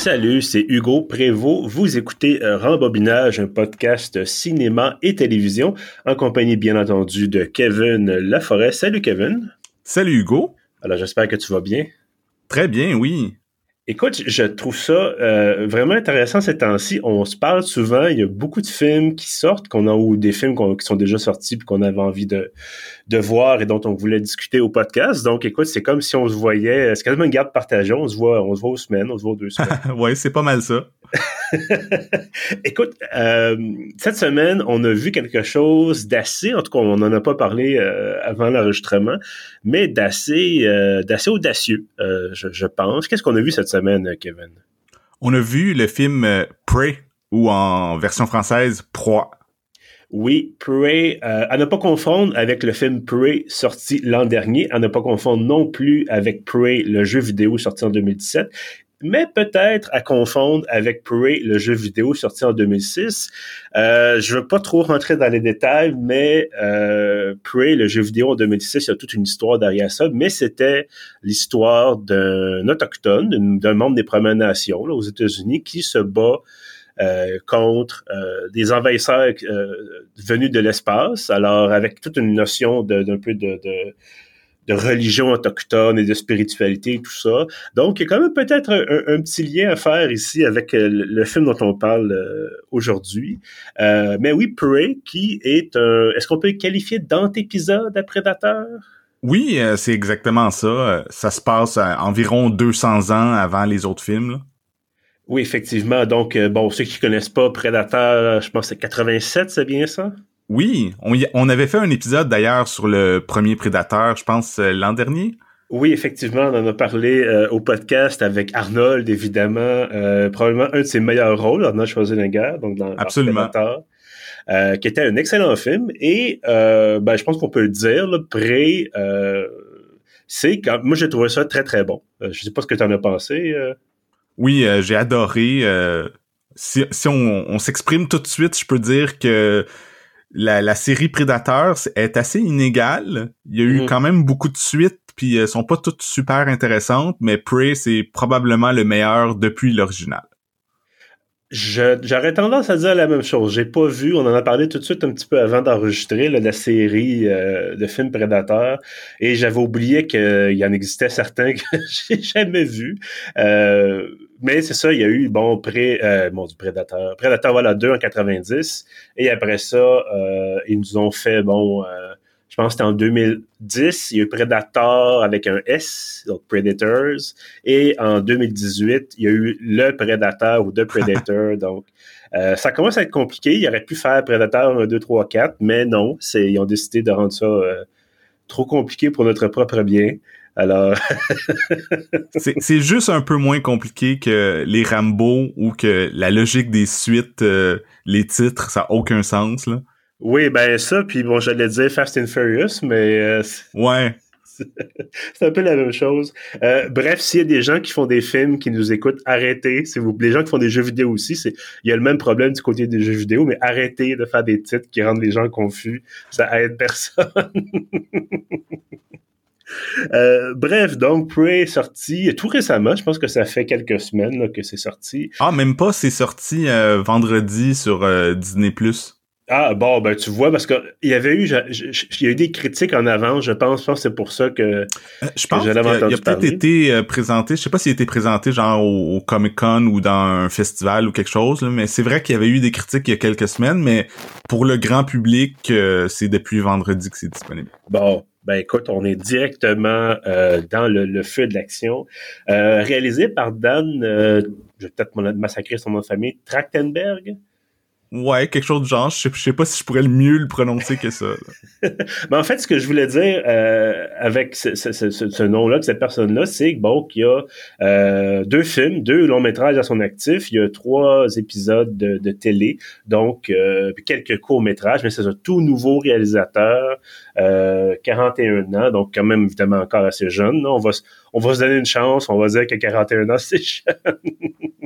Salut, c'est Hugo Prévost. Vous écoutez euh, Rembobinage, un podcast cinéma et télévision, en compagnie bien entendu de Kevin Laforêt. Salut Kevin. Salut Hugo. Alors j'espère que tu vas bien. Très bien, oui. Écoute, je trouve ça euh, vraiment intéressant ces temps-ci. On se parle souvent, il y a beaucoup de films qui sortent, qu'on a ou des films qui sont déjà sortis puis qu'on avait envie de, de voir et dont on voulait discuter au podcast. Donc, écoute, c'est comme si on se voyait, c'est quasiment une garde partagée. On se voit, on se voit aux semaines, on se voit aux deux semaines. ouais, c'est pas mal ça. Écoute, euh, cette semaine, on a vu quelque chose d'assez, en tout cas, on n'en a pas parlé euh, avant l'enregistrement, mais d'assez, euh, d'assez audacieux, je, je, pense. Qu'est-ce qu'on a vu cette semaine, Kevin? On a vu le film Prey, ou en version française, Proie. Oui, Prey, à ne pas confondre avec le film Prey sorti l'an dernier, à ne pas confondre non plus avec Prey, le jeu vidéo sorti en 2017 mais peut-être à confondre avec Prey, le jeu vidéo sorti en 2006. Euh, je veux pas trop rentrer dans les détails, mais euh, Prey, le jeu vidéo en 2006, il y a toute une histoire derrière ça, mais c'était l'histoire d'un autochtone, d'un membre des Premières Nations là, aux États-Unis qui se bat euh, contre euh, des envahisseurs euh, venus de l'espace. Alors, avec toute une notion d'un peu de, de de religion autochtone et de spiritualité et tout ça. Donc, il y a quand même peut-être un, petit lien à faire ici avec euh, le film dont on parle euh, aujourd'hui. Euh, mais oui, Prey, qui est un... Est-ce qu'on peut qualifier d'antépisode à Prédateur? Oui, c'est exactement ça. Ça se passe environ 200 ans avant les autres films. Oui, effectivement. Donc, bon, ceux qui connaissent pas Prédateur, je pense que c'est 87, c'est bien ça? Oui, on, avait fait un épisode d'ailleurs sur le premier Prédateur, je pense, euh, l'an dernier. Oui, effectivement, on en a parlé euh, au podcast avec Arnold, évidemment, euh, probablement un de ses meilleurs rôles, Arnold Schwarzenegger, donc dans Absolument. Prédateur, qui était un excellent film. Et ben, je pense qu'on peut le dire, le Pré, c'est quand moi j'ai trouvé ça très très bon. je sais pas ce que tu en as pensé. Oui, j'ai adoré. si, si on, on s'exprime tout de suite, je peux dire que la, série Predator est assez inégale. Il y a eu mhm. quand même beaucoup de suites, puis elles sont pas toutes super intéressantes, mais Prey, c'est probablement le meilleur depuis l'original. J'aurais tendance à dire la même chose. J'ai pas vu, on en a parlé tout de suite un petit peu avant d'enregistrer la série euh, de films Predator, et j'avais oublié qu'il y en existait certains que j'ai jamais vus. Euh, mais c'est ça, il y a eu, bon, pré, euh, bon, du Predator. Predator, voilà, 2 en 90. Et après ça, euh, ils nous ont fait, bon, euh, je pense que c'était en 2010, il y a eu Predator avec un S, donc Predators. Et en 2018, il y a eu le Predator ou The Predator, donc euh, ça commence à être compliqué. Il aurait pu faire Predator 1, 2, 3, 4, mais non, c'est, ils ont décidé de rendre ça trop compliqué pour notre propre bien. Alors. c'est juste un peu moins compliqué que les Rambo ou que la logique des suites, euh, les titres, ça n'a aucun sens, là. Oui, ben ça, puis bon, j'allais dire Fast and Furious, mais. Euh, ouais. C'est un peu la même chose. Euh, bref, s'il y a des gens qui font des films, qui nous écoutent, arrêtez. Si vous, les gens qui font des jeux vidéo aussi, c'est, il y a le même problème du côté des jeux vidéo, mais arrêtez de faire des titres qui rendent les gens confus. Ça aide personne. Euh, bref, donc Prey est sorti tout récemment. Je pense que ça fait quelques semaines que c'est sorti. Ah, même pas, c'est sorti euh, vendredi sur euh, Disney+. Ah bon, ben tu vois, parce qu'il y avait eu, il y a eu des critiques en avant, je pense, je pense que c'est pour ça que, je pense qu'il a peut-être été présenté, je sais pas s'il a été présenté genre au, Comic Con ou dans un festival ou quelque chose, mais c'est vrai qu'il y avait eu des critiques il y a quelques semaines, mais pour le grand public, c'est depuis vendredi que c'est disponible. Bon, ben écoute, on est directement euh, dans le, feu de l'action. Euh, réalisé par Dan, euh, je vais peut-être massacrer son nom de famille, Trachtenberg? Ouais, quelque chose de genre. Je sais, sais pas si je pourrais le mieux le prononcer que ça. Mais en fait, ce que je voulais dire euh, avec ce, ce, ce, ce nom-là, de cette personne-là, c'est que bon, qu'il y a euh, deux films, deux longs métrages à son actif. Il y a trois épisodes de, de télé, donc euh, quelques courts métrages. Mais c'est un tout nouveau réalisateur, 41 ans, donc quand même évidemment encore assez jeune. On va on va se donner une chance. On va dire que 41 ans, c'est jeune.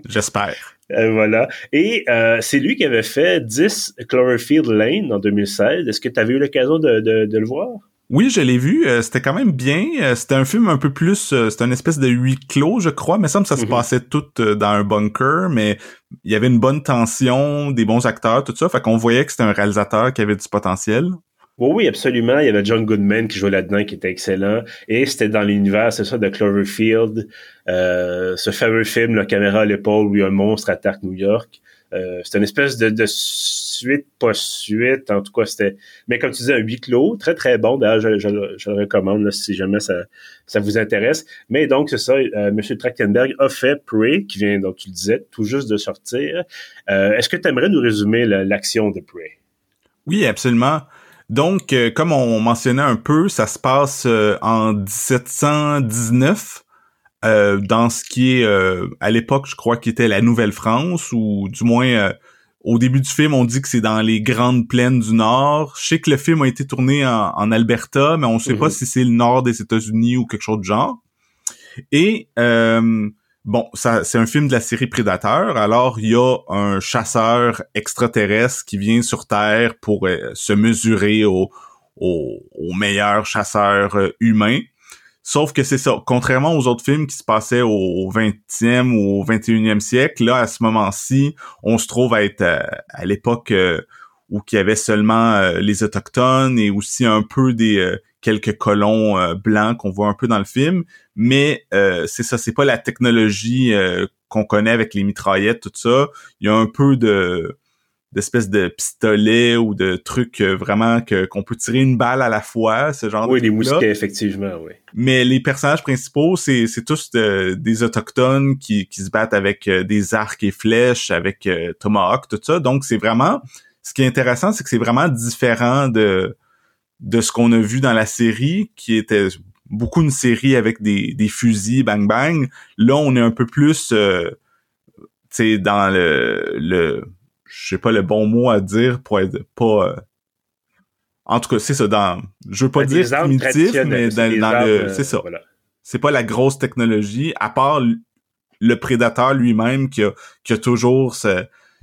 J'espère. Euh, voilà. Et euh, c'est lui qui avait fait 10 Cloverfield Lane en 2016. Est-ce que tu avais eu l'occasion de, le voir? Oui, je l'ai vu. Euh, c'était quand même bien. Euh, c'était un film un peu plus. Euh, c'était une espèce de huis clos, je crois. Mais ça me ça se mhm. passait tout dans un bunker, mais il y avait une bonne tension, des bons acteurs, tout ça. Fait qu'on voyait que c'était un réalisateur qui avait du potentiel. Oui, oui, absolument. Il y avait John Goodman qui jouait là-dedans, qui était excellent. Et c'était dans l'univers, c'est ça, de Cloverfield. ce fameux film, La caméra à l'épaule, où un monstre attaque New York. Euh, c'était une espèce de, suite, pas suite, en tout cas, c'était... Mais comme tu disais, un huis clos, très, très bon. D'ailleurs, je, le recommande si jamais ça, vous intéresse. Mais donc, c'est ça, euh, M. Trachtenberg a fait Prey, qui vient, donc tu le disais, tout juste de sortir. Euh, est-ce que tu aimerais nous résumer l'action de Prey? Oui, absolument. Donc, euh, comme on mentionnait un peu, ça se passe en 1719 euh, dans ce qui est euh, à l'époque, je crois, qui était la Nouvelle-France, ou du moins euh, au début du film, on dit que c'est dans les grandes plaines du Nord. Je sais que le film a été tourné en, Alberta, mais on ne sait pas mhm. si c'est le Nord des États-Unis ou quelque chose de genre. Et bon, ça, c'est un film de la série Prédateur. Alors, il y a un chasseur extraterrestre qui vient sur Terre pour se mesurer au, au, au meilleur chasseur humain. Sauf que c'est ça. Contrairement aux autres films qui se passaient au 20e ou au 21e siècle, là, à ce moment-ci, on se trouve à être euh, à, l'époque euh, où il y avait seulement euh, les Autochtones et aussi un peu des quelques colons blancs qu'on voit un peu dans le film. Mais c'est ça, c'est pas la technologie qu'on connaît avec les mitraillettes, tout ça. Il y a un peu de d'espèces de pistolets ou de trucs euh, vraiment que qu'on peut tirer une balle à la fois, ce genre oui, de Oui, les mousquets, effectivement, oui. Mais les personnages principaux, c'est, c'est tous des autochtones qui, qui se battent avec euh, des arcs et flèches, avec euh, Tomahawk, tout ça. Donc, c'est vraiment... Ce qui est intéressant, c'est que c'est vraiment différent de, de ce qu'on a vu dans la série, qui était beaucoup une série avec des, des fusils bang bang. Là, on est un peu plus... Euh, tu dans le... le je sais pas le bon mot à dire pour être pas euh, en tout cas c'est ça dans je veux pas dire primitif mais dans, le euh, c'est ça c'est pas la grosse technologie à part le prédateur lui-même qui a qui a toujours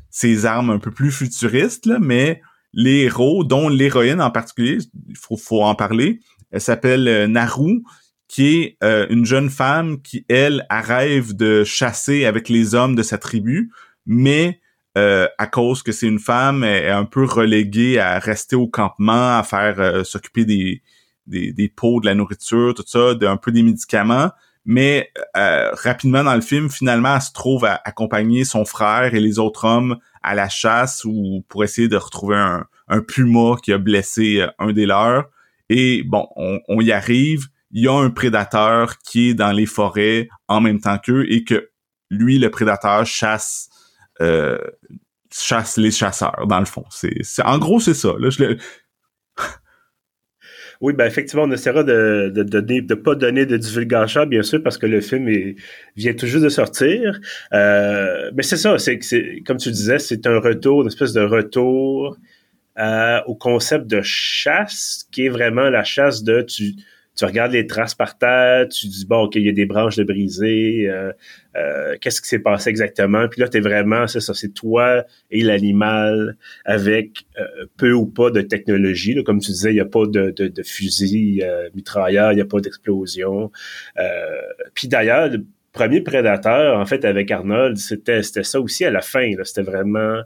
ses armes un peu plus futuristes là, mais les héros dont l'héroïne en particulier il faut en parler elle s'appelle euh, Naru qui est une jeune femme qui elle rêve de chasser avec les hommes de sa tribu mais euh, à cause que c'est une femme, elle est un peu reléguée à rester au campement, à faire euh, s'occuper des, des, des, pots, de la nourriture, tout ça, d'un peu des médicaments. Mais euh, rapidement dans le film, finalement, elle se trouve à accompagner son frère et les autres hommes à la chasse ou pour essayer de retrouver un, un puma qui a blessé un des leurs. Et bon, on, y arrive. Il y a un prédateur qui est dans les forêts en même temps qu'eux et que lui, le prédateur, chasse euh, chasse les chasseurs, dans le fond. C'est, en gros, c'est ça. Oui, ben effectivement, on essaiera de de, de, pas donner de divulgation, bien sûr, parce que le film vient tout juste de sortir. Euh, mais c'est ça, c'est comme tu disais, c'est un retour, une espèce de retour euh, au concept de chasse, qui est vraiment la chasse de tu tu regardes les traces par terre, tu dis bon ok il y a des branches de brisées, euh, euh, qu'est-ce qui s'est passé exactement? Puis là t'es vraiment c'est ça, c'est toi et l'animal avec euh, peu ou pas de technologie. comme tu disais, il y a pas de, de, de fusil mitrailleur, il y a pas d'explosion. puis d'ailleurs le premier prédateur en fait avec Arnold c'était ça aussi à la fin. C'était vraiment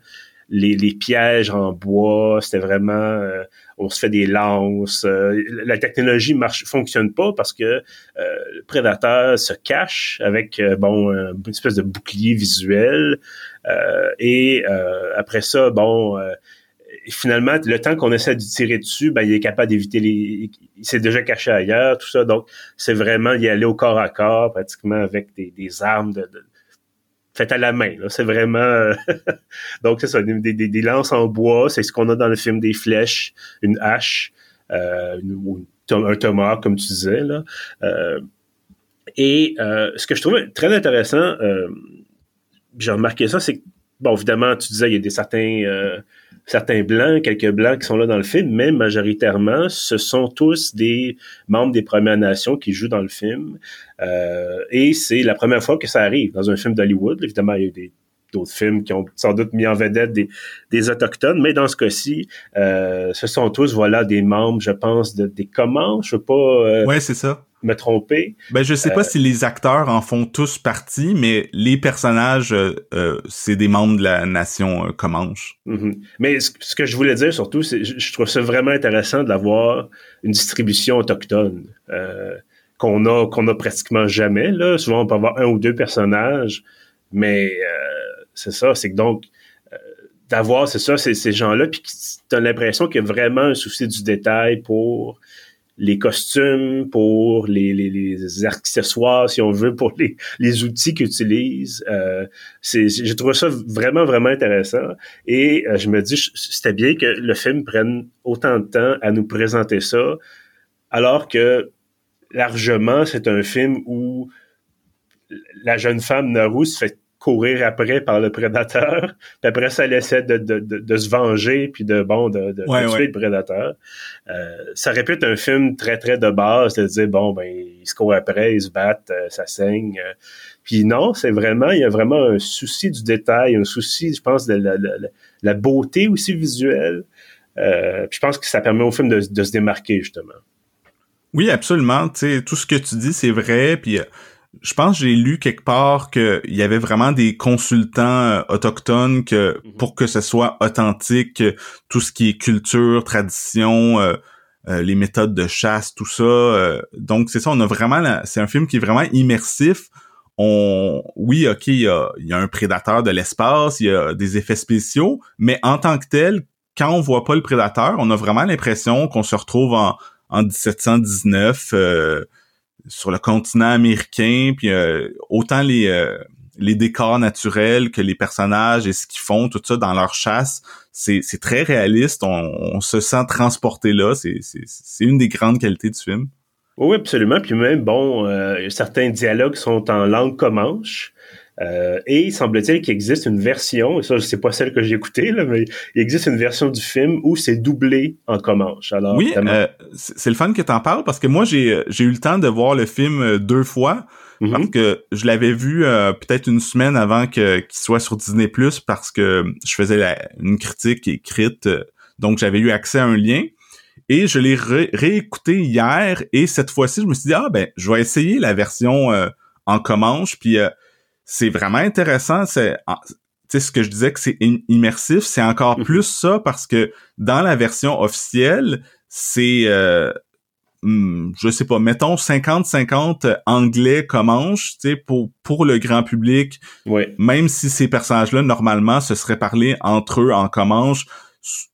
les, les, pièges en bois, c'était vraiment on se fait des lances. Euh, la technologie marche fonctionne pas parce que euh, le prédateur se cache avec euh, bon une espèce de bouclier visuel et après ça bon finalement le temps qu'on essaie de tirer dessus ben il est capable d'éviter les il s'est déjà caché ailleurs tout ça donc c'est vraiment y aller au corps à corps pratiquement avec des, des armes de, de fait à la main. C'est vraiment... Euh, donc, c'est ça, des, des, lances en bois, c'est ce qu'on a dans le film, des flèches, une hache, euh, un tomahawk, comme tu disais. Là. Euh, et euh, ce que je trouvais très intéressant, j'ai remarqué ça, c'est que, bon, évidemment, tu disais, il y a des certains certains blancs, quelques blancs qui sont là dans le film, mais majoritairement, ce sont tous des membres des Premières Nations qui jouent dans le film. Euh, et c'est la première fois que ça arrive dans un film d'Hollywood. Évidemment, il y a eu d'autres films qui ont sans doute mis en vedette des, des autochtones, mais dans ce cas-ci, euh, ce sont tous voilà des membres, je pense, de, des comment, je sais pas. Euh, ouais, c'est ça. Me tromper. Ben je sais pas si les acteurs en font tous partie, mais les personnages, c'est des membres de la nation Comanche. Mm-hmm. Mais ce, que je voulais dire surtout, c'est je, trouve ça vraiment intéressant d'avoir une distribution autochtone. Euh, qu'on a qu'on a pratiquement jamais. Là. Souvent, on peut avoir un ou deux personnages, mais euh, c'est ça, c'est que donc euh, d'avoir, c'est ça, ces gens-là, puis tu as l'impression qu'il y a vraiment un souci du détail pour les costumes, pour les, les, les, accessoires, si on veut, pour les, les outils qu'ils utilisent. Euh, J'ai trouvé ça vraiment, vraiment intéressant. Et euh, je me dis, c'était bien que le film prenne autant de temps à nous présenter ça, alors que largement, c'est un film où la jeune femme Naru se fait courir après par le prédateur, puis après ça, elle essaie de, de, de, se venger, puis de bon de, tuer le prédateur. Euh, ça répète un film très très de base, de dire bon ben ils se courent après, ils se battent, euh, ça saigne. Euh. Puis non, c'est vraiment il y a vraiment un souci du détail, un souci, je pense, de la, la, beauté aussi visuelle. puis je pense que ça permet au film de, de se démarquer justement. Oui, absolument. Tu sais, tout ce que tu dis, c'est vrai. Puis euh, je pense que j'ai lu quelque part qu'il y avait vraiment des consultants euh, autochtones que mhm. pour que ce soit authentique, tout ce qui est culture, tradition, euh, les méthodes de chasse, tout ça. donc c'est ça, on a vraiment, c'est un film qui est vraiment immersif. On, oui, ok, il y a, il y a un prédateur de l'espace, il y a des effets spéciaux, mais en tant que tel, quand on voit pas le prédateur, on a vraiment l'impression qu'on se retrouve en en 1719 euh, sur le continent américain, puis euh, autant les euh, les décors naturels que les personnages et ce qu'ils font, tout ça dans leur chasse, c'est, très réaliste. On, se sent transporté là. C'est, une des grandes qualités du film. Oui, absolument. Puis même, bon, certains dialogues sont en langue comanche. Euh, et il semble-t-il qu'il existe une version, et ça c'est pas celle que j'ai écoutée, là, mais il existe une version du film où c'est doublé en Comanche. Alors, oui, euh, c'est le fun que t'en parles parce que moi j'ai j'ai eu le temps de voir le film euh, deux fois mm-hmm. parce que je l'avais vu peut-être une semaine avant que qu'il soit sur Disney Plus parce que je faisais une critique écrite, donc j'avais eu accès à un lien. Et je l'ai réécouté hier et cette fois-ci, je me suis dit ah ben je vais essayer la version en Comanche puis c'est vraiment intéressant. C'est ce que je disais que c'est immersif, c'est encore mhm. plus ça parce que dans la version officielle, c'est euh, hmm, je sais pas, mettons 50-50 anglais comanche, tu sais, pour, pour le grand public. Même si ces personnages-là, normalement, se seraient parlé entre eux en comanche,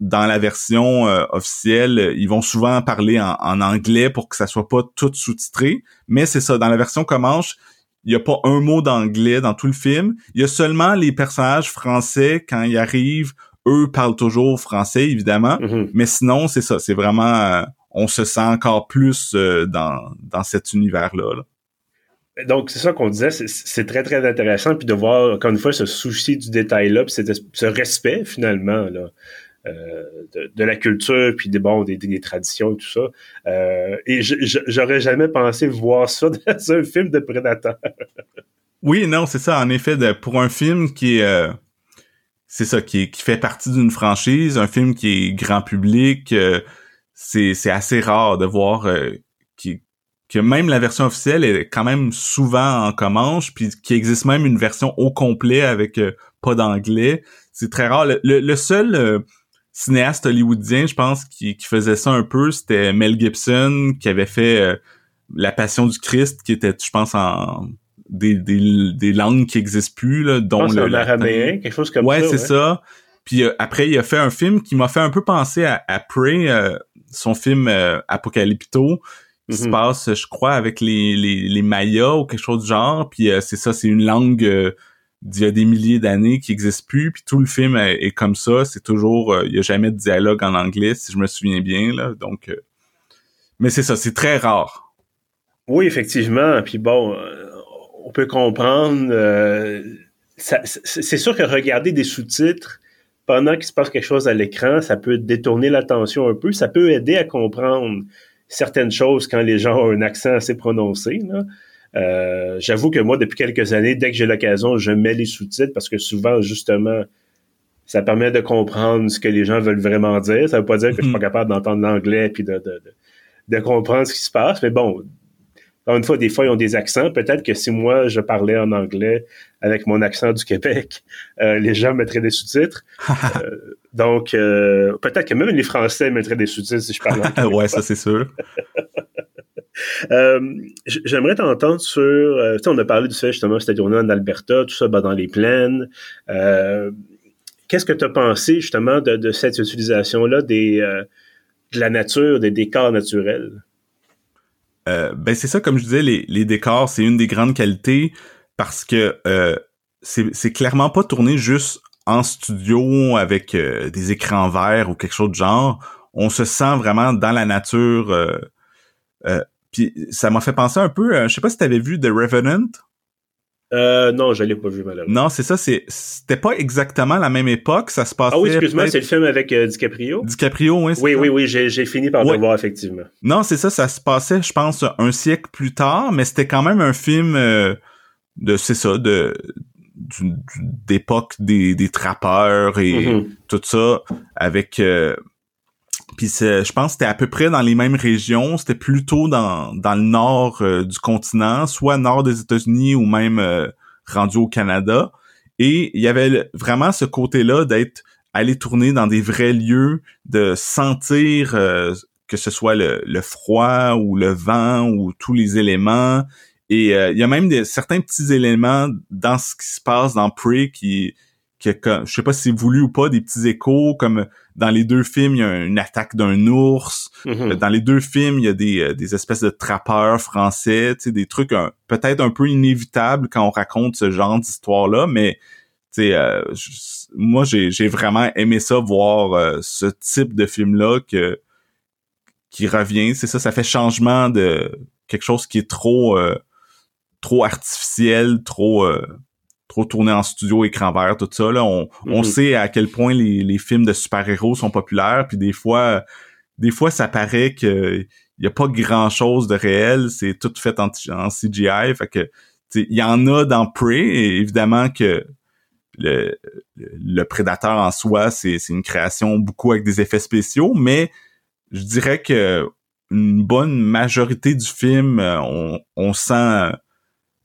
dans la version euh, officielle, ils vont souvent parler en, en, anglais pour que ça soit pas tout sous-titré. Mais c'est ça, dans la version comanche, il y a pas un mot d'anglais dans tout le film. Il y a seulement les personnages français quand ils arrivent, eux parlent toujours français évidemment, mm-hmm. mais sinon c'est ça, c'est vraiment euh, on se sent encore plus euh, dans dans cet univers là. Donc, c'est ça qu'on disait, c'est très, très intéressant, puis de voir, encore une fois, ce souci du détail-là, puis ce respect, finalement, là, euh, de, la culture puis des bon des, des, traditions et tout ça. Euh, et j'aurais jamais pensé voir ça dans un film de prédateur. oui, non, c'est ça. En effet, de, pour un film qui est euh, c'est ça qui, qui fait partie d'une franchise, un film qui est grand public, c'est c'est assez rare de voir qui que même la version officielle est quand même souvent en comanche, puis qu'il existe même une version au complet avec pas d'anglais. C'est très rare. Le, le seul cinéaste hollywoodien, je pense, qui, qui faisait ça un peu, c'était Mel Gibson, qui avait fait euh, La Passion du Christ, qui était, je pense, en des, des, des langues qui existent plus, là, dont le l'araméen, quelque chose comme ouais, ça. ouais, c'est ça. Puis euh, après, il a fait un film qui m'a fait un peu penser à, à Prey, euh, son film Apocalypto, qui se mm-hmm. passe, je crois, avec les, les, les Mayas ou quelque chose du genre. Puis c'est ça, c'est une langue d'il y a des milliers d'années qui n'existe plus, puis tout le film est, comme ça. C'est toujours, euh, il y a jamais de dialogue en anglais, si je me souviens bien là. Donc, euh, mais c'est ça, c'est très rare. Oui, effectivement. Puis bon, euh, on peut comprendre. c'est sûr que regarder des sous-titres pendant qu'il se passe quelque chose à l'écran, ça peut détourner l'attention un peu. Ça peut aider à comprendre certaines choses quand les gens ont un accent assez prononcé. Là. Euh, j'avoue que moi, depuis quelques années, dès que j'ai l'occasion, je mets les sous-titres parce que souvent, justement, ça permet de comprendre ce que les gens veulent vraiment dire. Ça veut pas dire que je suis pas mhm. capable d'entendre l'anglais puis de, de, de, comprendre ce qui se passe. Mais bon, encore une fois, des fois, ils ont des accents. Peut-être que si moi, je parlais en anglais avec mon accent du Québec, euh, les gens mettraient des sous-titres. Euh, donc, euh, peut-être que même les Français mettraient des sous-titres si je parlais anglais. ouais, ça, c'est sûr. J'aimerais t'entendre sur... tu sais, on a parlé du fait, justement, c'était tourné en Alberta, tout ça bah, dans les plaines. Qu'est-ce que tu as pensé, justement, de, cette utilisation-là de la nature, des décors naturels? Euh, ben c'est ça, comme je disais, les, décors, c'est une des grandes qualités parce que euh, c'est clairement pas tourné juste en studio avec euh, des écrans verts ou quelque chose de genre. On se sent vraiment dans la nature. Euh, puis ça m'a fait penser un peu, je sais pas si tu avais vu The Revenant. Euh, non, je l'ai pas vu malheureusement. Non, c'est ça, c'est c'était pas exactement la même époque, ça se passait. Ah oui, excuse-moi, c'est le film avec euh, DiCaprio? DiCaprio, oui. Oui, oui, oui, j'ai fini par le voir effectivement. Non, c'est ça, ça se passait, je pense, un siècle plus tard, mais c'était quand même un film euh, de, c'est ça, de d'époque des, des trappeurs et mm-hmm. tout ça avec euh, puis je pense que c'était à peu près dans les mêmes régions. C'était plutôt dans, dans le nord euh, du continent, soit nord des États-Unis ou même euh, rendu au Canada. Et il y avait vraiment ce côté-là d'être allé tourner dans des vrais lieux, de sentir euh, que ce soit le, le, froid ou le vent ou tous les éléments. Et il y a même des, certains petits éléments dans ce qui se passe dans Prey qui, qui je sais pas si c'est voulu ou pas, des petits échos comme dans les deux films, il y a une attaque d'un ours. Mm-hmm. Dans les deux films, il y a des, euh, des espèces de trappeurs français, tu sais, des trucs peut-être un peu inévitables quand on raconte ce genre d'histoire-là, mais tu sais, euh, moi j'ai vraiment aimé ça voir euh, ce type de film-là que qui revient. C'est ça, ça fait changement de quelque chose qui est trop trop artificiel, trop trop tourné en studio, écran vert, tout ça. Là. On, on mhm. sait à quel point les, les films de super-héros sont populaires, puis des fois, des fois, ça paraît que y a pas grand-chose de réel, c'est tout fait en, en CGI. Fait que il y en a dans Prey, et évidemment que le, le prédateur en soi, c'est une création beaucoup avec des effets spéciaux, mais je dirais que une bonne majorité du film, euh, on, on sent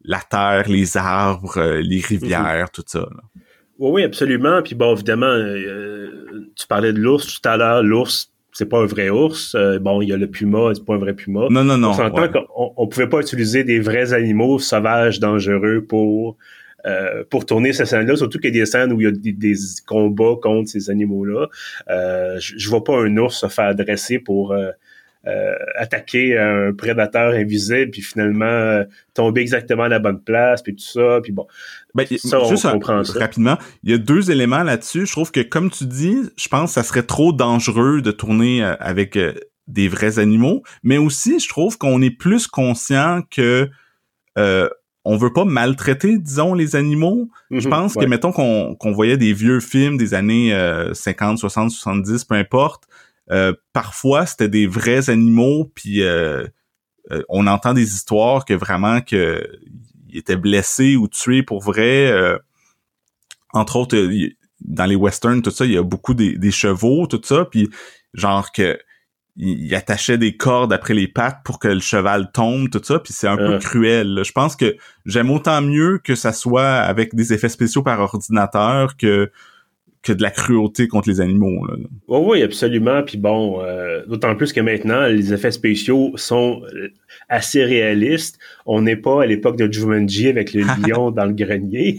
la terre, les arbres, euh, les rivières, tout ça. Oui, oui, absolument. Puis bon, évidemment, euh, tu parlais de l'ours tout à l'heure. L'ours, c'est pas un vrai ours. Euh, bon, il y a le puma, c'est pas un vrai puma. Non, non, non. On s'entend qu'on on pouvait pas utiliser des vrais animaux sauvages, dangereux pour pour tourner ces scènes-là, surtout qu'il y a des scènes où il y a des, combats contre ces animaux-là. je, je vois pas un ours se faire dresser pour attaquer un prédateur invisible, puis finalement euh, tomber exactement à la bonne place, puis tout ça, puis bon. Ben, ça, on comprend ça. Rapidement, il y a deux éléments là-dessus. Je trouve que, comme tu dis, je pense que ça serait trop dangereux de tourner euh, avec des vrais animaux, mais aussi, je trouve qu'on est plus conscient que euh, on veut pas maltraiter, disons, les animaux. je mhm, pense que, mettons qu'on voyait des vieux films des années 50, 60, 70, peu importe, euh, parfois, c'était des vrais animaux, puis euh, euh, on entend des histoires que vraiment que ils étaient blessés ou tués pour vrai. entre autres, dans les westerns, tout ça, il y a beaucoup des, chevaux, tout ça, puis genre que il, attachait des cordes après les pattes pour que le cheval tombe, tout ça, puis c'est un peu cruel. Je pense que j'aime autant mieux que ça soit avec des effets spéciaux par ordinateur que que de la cruauté contre les animaux. Là. Oui, oui, absolument. Puis bon, euh, d'autant plus que maintenant, les effets spéciaux sont euh, assez réalistes. On n'est pas à l'époque de Jumanji avec le lion dans le grenier.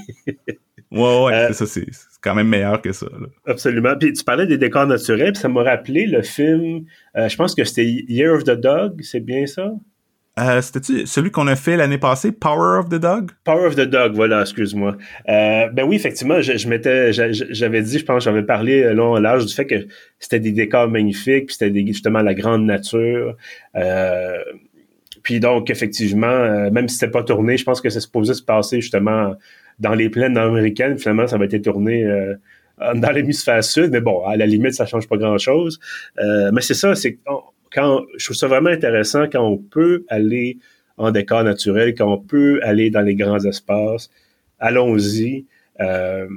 ouais, ouais, euh, ça, c'est quand même meilleur que ça. Absolument. Puis tu parlais des décors naturels, puis ça m'a rappelé le film, je pense que c'était Year of the Dog, c'est bien ça? Euh, C'était-tu celui qu'on a fait l'année passée, Power of the Dog? Power of the Dog, voilà, excuse-moi. Euh, ben oui, effectivement, je, m'étais, j'avais dit, je pense, j'avais parlé euh, long l'âge du fait que c'était des décors magnifiques, puis c'était justement la grande nature. Puis donc, effectivement, même si c'était pas tourné, je pense que c'est supposé se passer justement dans les plaines américaines. Finalement, ça va être tourné dans l'hémisphère sud, mais bon, à la limite, ça change pas grand-chose. mais c'est ça, c'est quand je trouve ça vraiment intéressant quand on peut aller en décor naturel, qu'on peut aller dans les grands espaces. Allons-y. Euh,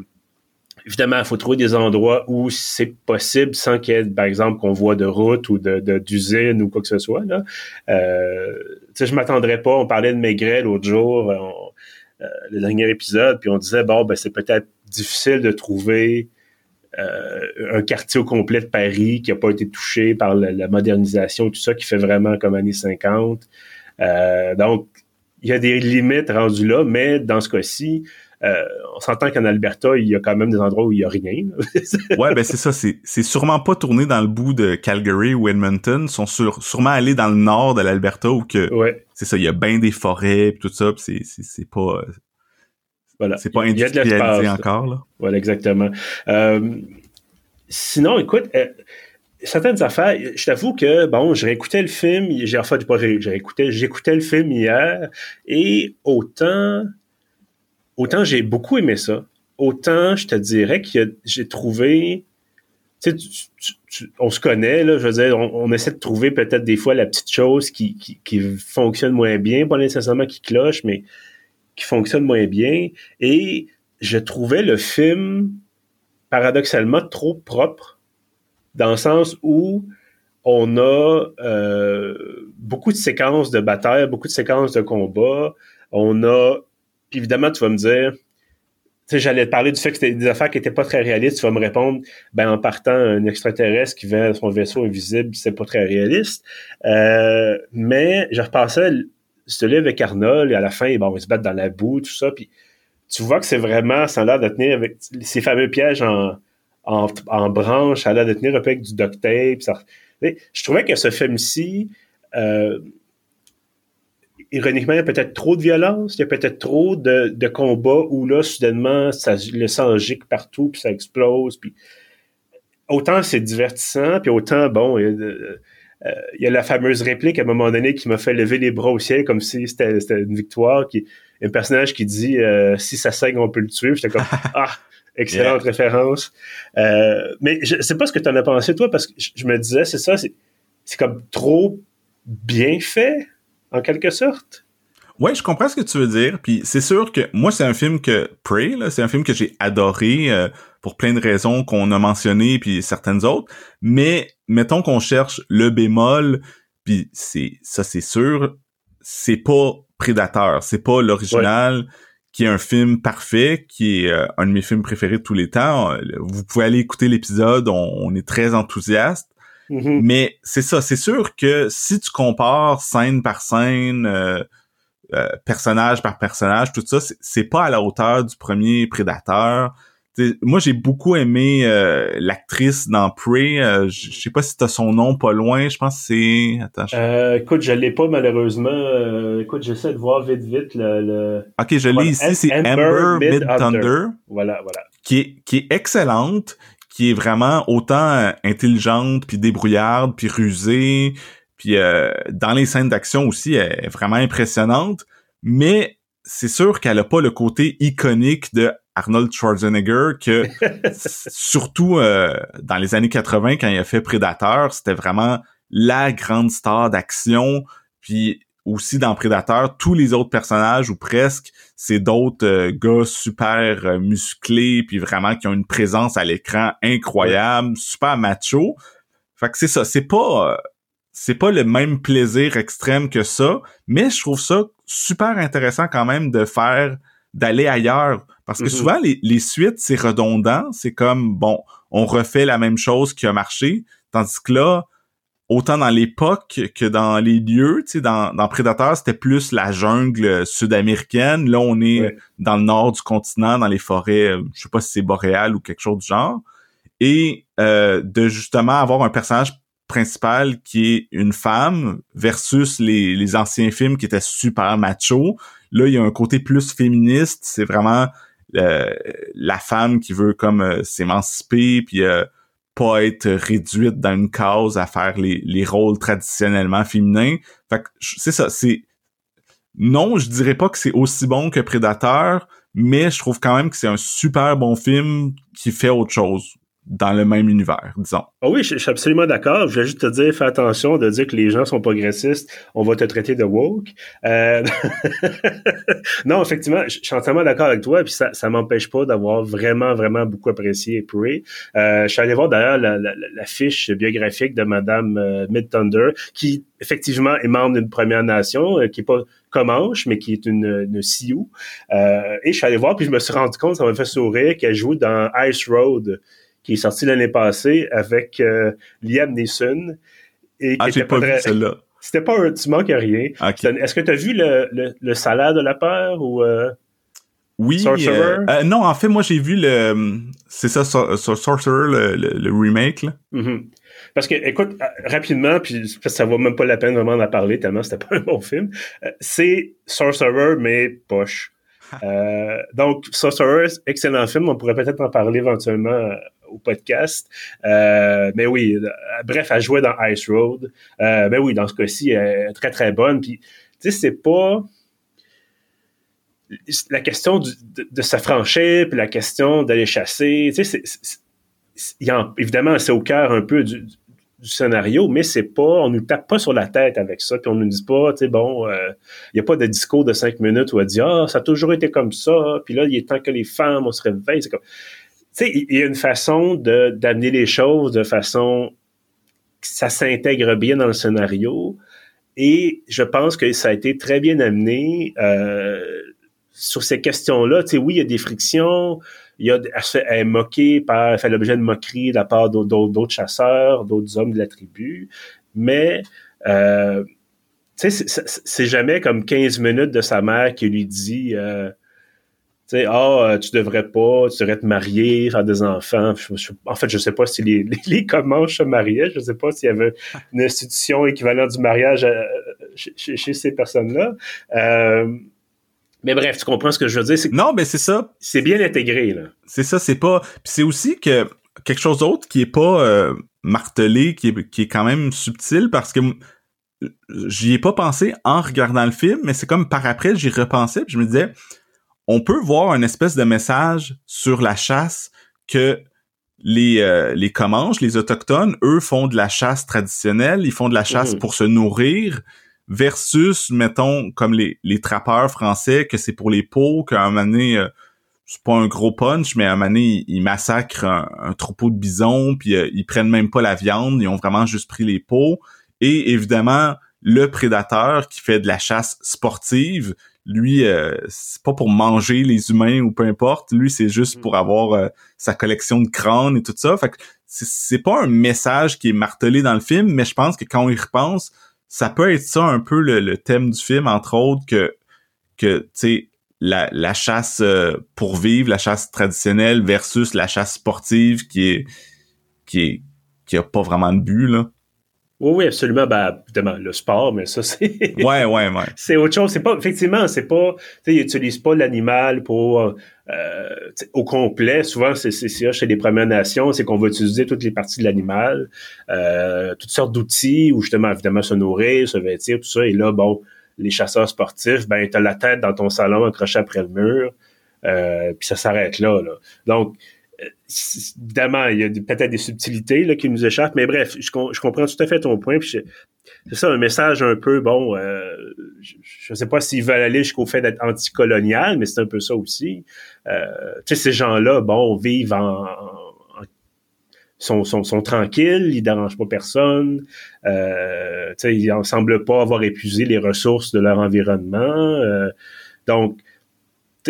évidemment, il faut trouver des endroits où c'est possible sans qu'il y ait, par exemple, qu'on voit de route ou de, d'usine ou quoi que ce soit. Là. Euh, je m'attendrais pas. On parlait de Maigret l'autre jour, euh, le dernier épisode, puis on disait, bon, ben, c'est peut-être difficile de trouver un quartier au complet de Paris qui n'a pas été touché par la, modernisation et tout ça, qui fait vraiment comme années 50. Euh, donc, il y a des limites rendues là, mais dans ce cas-ci, euh, on s'entend qu'en Alberta, il y a quand même des endroits où il y a rien. ouais, ben c'est ça. C'est sûrement pas tourné dans le bout de Calgary ou Edmonton. Ils sont sûrement allés dans le nord de l'Alberta où que c'est ça, il y a bien des forêts et tout ça. C'est c'est pas voilà. C'est pas industrialisé encore là? Voilà, exactement. Euh, sinon, écoute. Euh, certaines affaires, je t'avoue que, bon, j'ai réécouté le film, j'ai enfin, j'ai écouté, j'écoutais le film hier, et autant autant j'ai beaucoup aimé ça, autant je te dirais que j'ai trouvé. Tu sais, on se connaît, là, je veux dire, on, essaie de trouver peut-être des fois la petite chose qui, qui, fonctionne moins bien, pas nécessairement qui cloche, mais qui fonctionne moins bien. Et je trouvais le film, paradoxalement, trop propre, dans le sens où on a euh, beaucoup de séquences de bataille, beaucoup de séquences de combat. On a évidemment, tu vas me dire, tu sais, j'allais te parler du fait que c'était des affaires qui n'étaient pas très réalistes. Tu vas me répondre, ben en partant, un extraterrestre qui vend son vaisseau invisible, c'est pas très réaliste. Euh, mais je repassais ce livre avec Arnold et à la fin, bon, on va se battre dans la boue, tout ça. Puis tu vois que c'est vraiment, ça a l'air de tenir avec ces fameux pièges en, en, branche, ça a l'air de tenir un peu avec du duct tape. Je trouvais que ce film-ci, euh, ironiquement, il y a peut-être trop de violence, il y a peut-être trop de, de combats où là, soudainement, ça, le sang gicle partout, puis ça explose, puis autant c'est divertissant, puis autant, bon, il y, a, il y, a, la fameuse réplique à un moment donné qui m'a fait lever les bras au ciel comme si c'était une victoire, qui un personnage qui dit euh, si ça saigne, on peut le tuer. J'étais comme ah, excellente référence. Euh, mais je sais pas ce que tu en as pensé toi, parce que je, me disais c'est ça, c'est comme trop bien fait en quelque sorte. Ouais, je comprends ce que tu veux dire. Puis c'est sûr que moi, c'est un film que Prey, c'est un film que j'ai adoré euh, pour plein de raisons qu'on a mentionnées puis certaines autres. Mais mettons qu'on cherche le bémol, puis c'est ça, c'est sûr, c'est pas Prédateur, c'est pas l'original. qui est un film parfait, qui est euh, un de mes films préférés de tous les temps. Vous pouvez aller écouter l'épisode, on, est très enthousiaste. Mm-hmm. Mais c'est ça, c'est sûr que si tu compares scène par scène, euh, euh, personnage par personnage, tout ça, c'est pas à la hauteur du premier Prédateur. moi, j'ai beaucoup aimé euh, l'actrice dans Prey. je sais pas si t'as son nom pas loin. Je pense que c'est. Attends. écoute, je l'ai pas malheureusement. écoute, j'essaie de voir vite vite le. Ok, je l'ai ici. C'est Amber Mid Thunder. Voilà, voilà. Qui est qui est excellente qui est vraiment autant euh, intelligente, puis débrouillarde, puis rusée, puis euh, dans les scènes d'action aussi, elle est vraiment impressionnante, mais c'est sûr qu'elle a pas le côté iconique de Arnold Schwarzenegger que surtout euh, dans les années 80 quand il a fait Predator, c'était vraiment la grande star d'action. Puis aussi dans Predator, tous les autres personnages ou presque, c'est d'autres euh, gars super euh, musclés puis vraiment qui ont une présence à l'écran incroyable, super macho. Fait que c'est ça, c'est pas euh, c'est pas le même plaisir extrême que ça, mais je trouve ça super intéressant quand même de faire d'aller ailleurs parce que mm-hmm. souvent les, les suites c'est redondant, c'est comme bon, on refait la même chose qui a marché tandis que là autant dans l'époque que dans les lieux. Tu sais, dans, dans Predator, c'était plus la jungle sud-américaine. Là, on est dans le nord du continent, dans les forêts, euh, je sais pas si c'est boréal ou quelque chose du genre. Et euh, de justement avoir un personnage principal qui est une femme versus les, les anciens films qui étaient super macho. Là, il y a un côté plus féministe. C'est vraiment euh, la femme qui veut comme s'émanciper puis pas être réduite dans une case à faire les, les rôles traditionnellement féminins. Fait que c'est ça, c'est non, je dirais pas que c'est aussi bon que Predator, mais je trouve quand même que c'est un super bon film qui fait autre chose. Dans le même univers, disons. Oh oui, je, suis absolument d'accord. Je voulais juste te dire, fais attention de dire que les gens sont progressistes, on va te traiter de woke. Euh... non, effectivement, je suis entièrement d'accord avec toi, puis ça, ça m'empêche pas d'avoir vraiment, vraiment beaucoup apprécié Prey. Euh, je suis allé voir d'ailleurs la, fiche biographique de Madame euh, Mid Thunder, qui effectivement est membre d'une Première Nation, euh, qui est pas Comanche, mais qui est une, une Sioux. Euh, et je suis allé voir, puis je me suis rendu compte, ça m'a fait sourire, qu'elle joue dans Ice Road qui est sorti l'année passée avec euh, Liam Neeson. Et ah, j'ai pas vu celle-là. C'était pas un... Tu manques à rien. Est-ce que tu as vu le, le, le, salaire de la peur ou... Euh, oui. Euh, euh, non, en fait, moi, j'ai vu le... C'est ça, Sorcerer, le, le, remake, là. Mm-hmm. Parce que, écoute, rapidement, puis ça vaut même pas la peine vraiment d'en parler tellement c'était pas un bon film. c'est Sorcerer, mais poche. donc, Sorcerer, excellent film. On pourrait peut-être en parler éventuellement au podcast. Euh, mais oui, bref, elle jouait dans Ice Road. Euh, mais oui, dans ce cas-ci, elle est très, très bonne. Puis, tu sais, c'est pas la question de, s'affranchir, puis la question d'aller chasser, tu sais, évidemment, c'est au cœur un peu du, scénario, mais c'est pas, on nous tape pas sur la tête avec ça, puis on nous dit pas, tu sais, bon, il euh, n'y a pas de discours de cinq minutes où elle dit, ah, ça a toujours été comme ça, puis là, il est temps que les femmes, on se réveille, c'est comme, sais, il y a une façon d'amener les choses de façon que ça s'intègre bien dans le scénario. Et je pense que ça a été très bien amené euh, sur ces questions-là. Tu sais, oui, il y a des frictions. Il y a, elle, est moquée par, elle fait l'objet de moquerie de la part d'autres chasseurs, d'autres hommes de la tribu. Mais, euh, tu sais, c'est jamais comme 15 minutes de sa mère qui lui dit, euh, sais, ah, tu devrais pas, tu devrais te marier, faire des enfants. en fait, je sais pas si les, les, se mariaient, je sais pas s'il y avait une institution équivalente du mariage euh, chez, ces personnes-là. Euh, mais bref, tu comprends ce que je veux dire? Non, mais c'est ça. C'est bien intégré, là. C'est ça, c'est pas. Puis c'est aussi que quelque chose d'autre qui est pas euh, martelé, qui est, qui est quand même subtil parce que j'y ai pas pensé en regardant le film, mais c'est comme par après, j'y repensais, puis je me disais on peut voir un espèce de message sur la chasse que les, euh, les Comanches, les Autochtones, eux, font de la chasse traditionnelle, ils font de la chasse mhm. pour se nourrir, versus, mettons, comme les, les trappeurs français, que c'est pour les peaux, qu'à un moment donné, euh, c'est pas un gros punch, mais à un moment donné, ils, massacrent un, troupeau de bisons, puis euh, ils prennent même pas la viande, ils ont vraiment juste pris les peaux. Et évidemment, le prédateur qui fait de la chasse sportive, lui, euh, c'est pas pour manger les humains ou peu importe. Lui, c'est juste mm. pour avoir euh, sa collection de crânes et tout ça. Fait que c'est pas un message qui est martelé dans le film, mais je pense que quand on y repense, ça peut être ça un peu le, thème du film, entre autres, que, que tu sais, la, la chasse euh, pour vivre, la chasse traditionnelle versus la chasse sportive qui est qui est qui a pas vraiment de but là. Oui, oui, absolument. Ben, évidemment, le sport, mais ça, c'est. ouais, ouais, ouais. c'est autre chose. C'est pas, effectivement, c'est pas, tu sais, ils utilisent pas l'animal pour, euh, au complet. Souvent, c'est, c'est chez les Premières Nations, c'est qu'on va utiliser toutes les parties de l'animal, euh, toutes sortes d'outils où, justement, évidemment, se nourrir, se vêtir, tout ça. Et là, bon, les chasseurs sportifs, ben, t'as la tête dans ton salon accrochée après le mur, euh, puis ça s'arrête là, là. Donc, évidemment, il y a peut-être des subtilités là, qui nous échappent, mais bref, je, comprends tout à fait ton point. c'est ça, un message un peu, bon, euh, je ne sais pas s'ils veulent aller jusqu'au fait d'être anticolonial, mais c'est un peu ça aussi. Euh, tu sais, ces gens-là, bon, vivent en, sont, tranquilles, ils dérangent pas personne, euh, ils ne semblent pas avoir épuisé les ressources de leur environnement. Donc,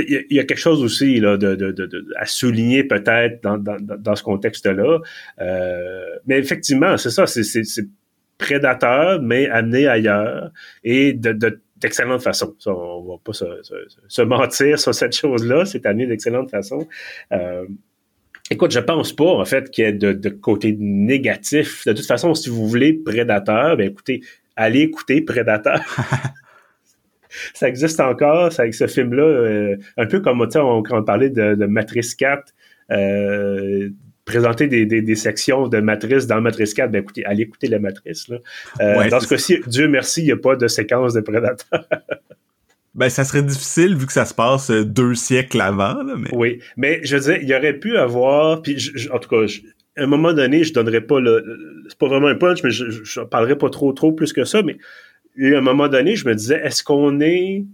il y, a quelque chose aussi là, de, de, de, à souligner peut-être dans, dans, dans, ce contexte-là. Euh, mais effectivement, c'est ça, c'est prédateur, mais amené ailleurs et de, d'excellente façon. Ça, on va pas se, se, mentir sur cette chose-là, c'est amené d'excellente façon. Euh, écoute, je pense pas, en fait, qu'il y ait de, de, côté négatif. De toute façon, si vous voulez prédateur, ben écoutez, allez écouter Prédateur. ça existe encore, ça, avec ce film-là, euh, un peu comme on, quand on parlait de, de Matrice 4, euh, présenter des, des, des, sections de Matrice dans Matrice 4, ben écoutez, allez écouter la Matrice. Là. Euh, dans ce cas-ci, Dieu merci, il n'y a pas de séquence de prédateurs. Ben, ça serait difficile vu que ça se passe deux siècles avant. Là, mais... Oui, mais je veux dire, il y aurait pu avoir, puis en tout cas, à un moment donné, je donnerais pas le, c'est pas vraiment un punch, mais je, je, parlerai pas trop, trop plus que ça, mais à un moment donné, je me disais, est-ce qu'on est,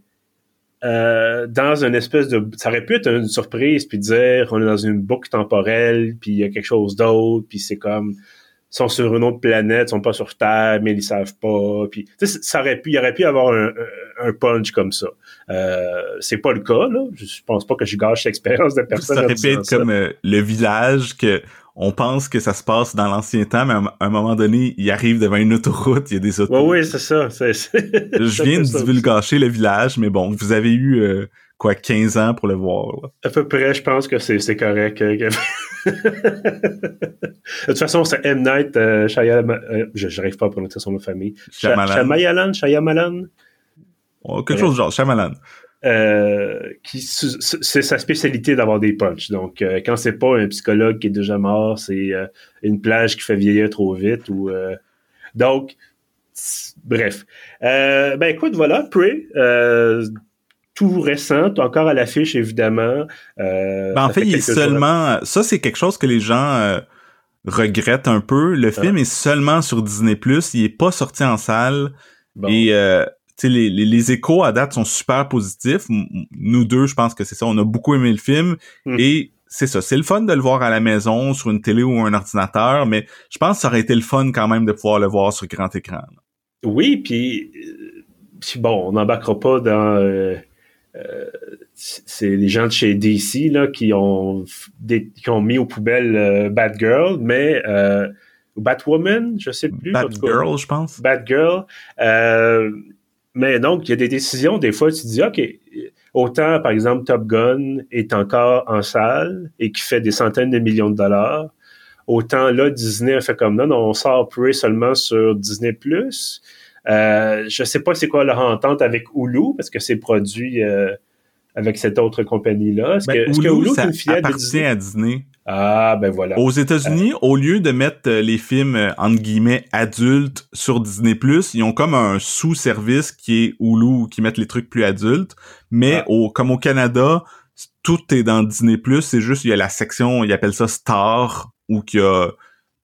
euh, dans une espèce de, ça aurait pu être une surprise, puis dire, on est dans une boucle temporelle, puis il y a quelque chose d'autre, puis c'est comme, sont sur une autre planète, sont pas sur Terre, mais ils savent pas. Puis, ça aurait pu, il aurait pu avoir un, un punch comme ça. Euh, c'est pas le cas, là. Je pense pas que je gâche l'expérience de personne. Ça aurait pu être comme euh, le village que on pense que ça se passe dans l'ancien temps, mais à un moment donné, il arrive devant une autoroute, il y a des autos. Oui, oui, c'est ça. je viens de divulgacher le village, mais bon, vous avez eu euh, quoi, 15 ans pour le voir. À peu près, je pense que c'est correct. de toute façon, c'est M. Night euh, Shyamalan. Euh, je n'arrive pas à prononcer son nom de famille. Shyamalan. Shyamalan. Oh, quelque chose de genre, Shyamalan. Euh, qui c'est sa spécialité d'avoir des punchs. Donc, euh, quand c'est pas un psychologue qui est déjà mort, c'est euh, une plage qui fait vieillir trop vite ou donc bref. ben écoute, voilà, Prey, tout récent, encore à l'affiche évidemment. Ben, en fait, il est seulement ça, c'est quelque chose que les gens regrettent un peu. Le ah. film est seulement sur Disney+, il est pas sorti en salle. Et les, les, échos à date sont super positifs. Nous deux, je pense que c'est ça. On a beaucoup aimé le film hmm. et c'est ça. C'est le fun de le voir à la maison, sur une télé ou un ordinateur, mais je pense que ça aurait été le fun quand même de pouvoir le voir sur grand écran. Oui, puis, euh, bon, on n'embarquera pas dans... Euh, euh, c'est les gens de chez DC là, qui, ont qui ont mis aux poubelles Bad Girl, mais... Batwoman, je sais plus. Batgirl, je pense. Batgirl. Euh, mais donc, il y a des décisions, des fois, tu te dis, OK, autant, par exemple, Top Gun est encore en salle et qui fait des centaines de millions de dollars, autant là, Disney a fait comme non, non on sort Prey seulement sur Disney+. Euh, je sais pas c'est quoi leur entente avec Hulu, parce que c'est produit euh, avec cette autre compagnie-là. Est-ce ben, que, Hulu, est Hulu appartient à Disney. Ah, ben voilà. Aux États-Unis, euh. au lieu de mettre euh, les films, euh, entre guillemets, adultes sur Disney+, ils ont comme un sous-service qui est Hulu, qui mettent les trucs plus adultes. Mais ah. au, comme au Canada, tout est dans Disney+, c'est juste, il y a la section, ils appellent ça Star, où il y a,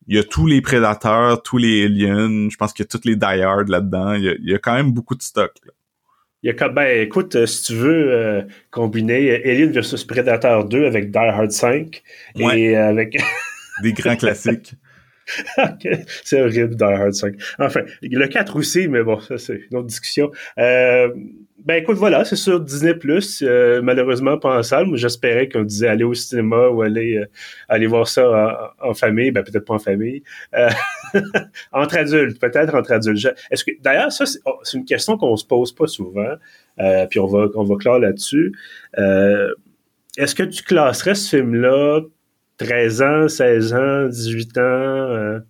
il y a tous les prédateurs, tous les aliens, je pense qu'il y a tous les Die Hard là-dedans. Il y a, quand même beaucoup de stock. Là. Il y a comme, ben, écoute, euh, si tu veux euh, combiner Alien versus Predator 2 avec Die Hard 5 et avec... Des grands classiques. C'est horrible, Die Hard 5. Enfin, le 4 aussi, mais bon, ça, c'est une autre discussion. Euh, ben écoute, voilà, c'est sur Disney+, euh, malheureusement pas en salle, mais j'espérais qu'on disait aller au cinéma ou aller euh, aller voir ça en, famille, ben peut-être pas en famille, euh, entre adultes, peut-être entre adultes. Est-ce que d'ailleurs ça oh, c'est une question qu'on se pose pas souvent, puis on va on va clore là-dessus. Est-ce que tu classerais ce film-là 13 ans, 16 ans, 18 ans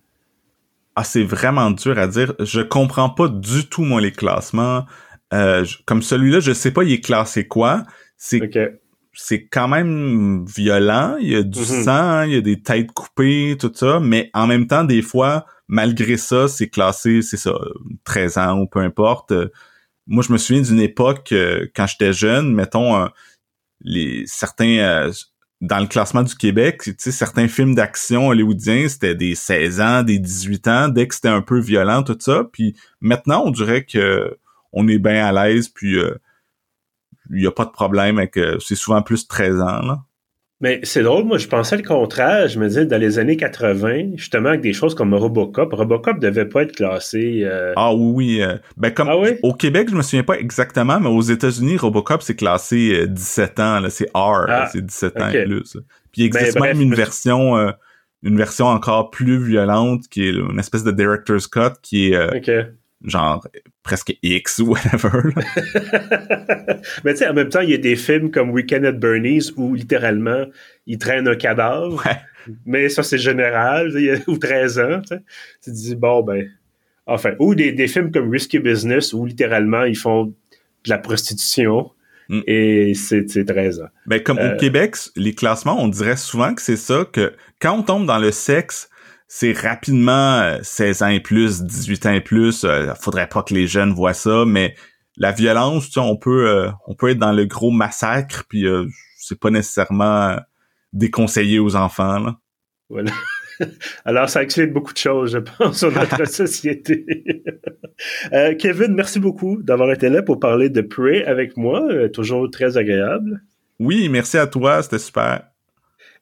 Ah, c'est vraiment dur à dire. Je comprends pas du tout moi les classements. Euh, comme celui-là, je sais pas, il est classé quoi. C'est c'est quand même violent. Il y a du mm-hmm. sang, il y a des têtes coupées, tout ça. Mais en même temps, des fois, malgré ça, c'est classé, c'est ça, 13 ans ou peu importe. Moi, je me souviens d'une époque euh, quand j'étais jeune, mettons les certains euh, dans le classement du Québec, tu sais, certains films d'action hollywoodiens, c'était des 16 ans, des 18 ans, dès que c'était un peu violent, tout ça. Puis maintenant, on dirait que on est bien à l'aise, puis euh, il n'y a pas de problème avec... Euh, c'est souvent plus 13 ans, là. Mais c'est drôle, moi je pensais le contraire. Je me disais dans les années 80, justement avec des choses comme Robocop, Robocop devait pas être classé. Euh, ah oui, ben comme ah au Québec, je me souviens pas exactement, mais aux États-Unis, Robocop c'est classé 17 ans, là, c'est R, ah, c'est 17 ans et plus. Puis il existe ben, même une version une version encore plus violente qui est une espèce de director's cut qui est genre presque X ou whatever. Mais tu sais, en même temps, il y a des films comme Weekend at Bernie's où littéralement, ils traînent un cadavre. Mais ça, c'est général, ou 13 ans. Tu te dis, bon, ben. Enfin, ou des, des films comme Risky Business où littéralement, ils font de la prostitution. Mm. Et c'est 13 ans. Ben, comme au euh, Québec, les classements, on dirait souvent que c'est ça, que quand on tombe dans le sexe, c'est rapidement 16 euh, ans et plus, 18 ans et plus. Euh, faudrait pas que les jeunes voient ça, mais la violence, tu sais, on peut euh, on peut être dans le gros massacre, puis c'est pas nécessairement déconseillé aux enfants. Là. Voilà. Alors, ça explique beaucoup de choses, je pense, sur notre société. Euh, Kevin, merci beaucoup d'avoir été là pour parler de Prey avec moi. Euh, toujours très agréable. Oui, merci à toi, c'était super.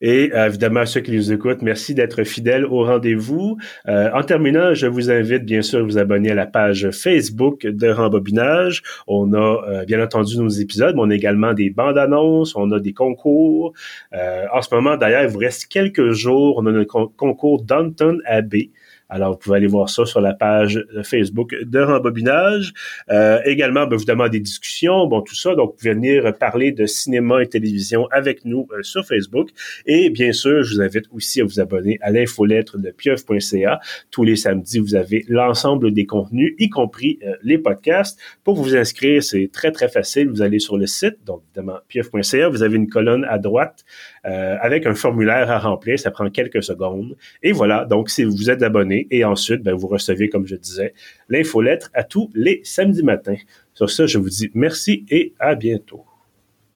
Et euh, évidemment, à ceux qui nous écoutent, merci d'être fidèles au rendez-vous. Euh, en terminant, je vous invite bien sûr à vous abonner à la page Facebook de Rembobinage. On a euh, bien entendu nos épisodes, mais on a également des bandes annonces, on a des concours. en ce moment, d'ailleurs, il vous reste quelques jours, on a notre concours Downton Abbey. Alors, vous pouvez aller voir ça sur la page Facebook de Rembobinage. Euh, également, bien évidemment, des discussions, bon, tout ça. Donc, vous pouvez venir parler de cinéma et télévision avec nous euh, sur Facebook. Et bien sûr, je vous invite aussi à vous abonner à l'infolettre de pieuf.ca. Tous les samedis, vous avez l'ensemble des contenus, y compris euh, les podcasts. Pour vous inscrire, c'est très, très facile. Vous allez sur le site, donc évidemment, pieuf.ca. Vous avez une colonne à droite euh, avec un formulaire à remplir. Ça prend quelques secondes. Et voilà, donc si vous êtes abonné, et ensuite, ben, vous recevez, comme je disais, l'infolettre à tous les samedis matins. Sur ça, je vous dis merci et à bientôt.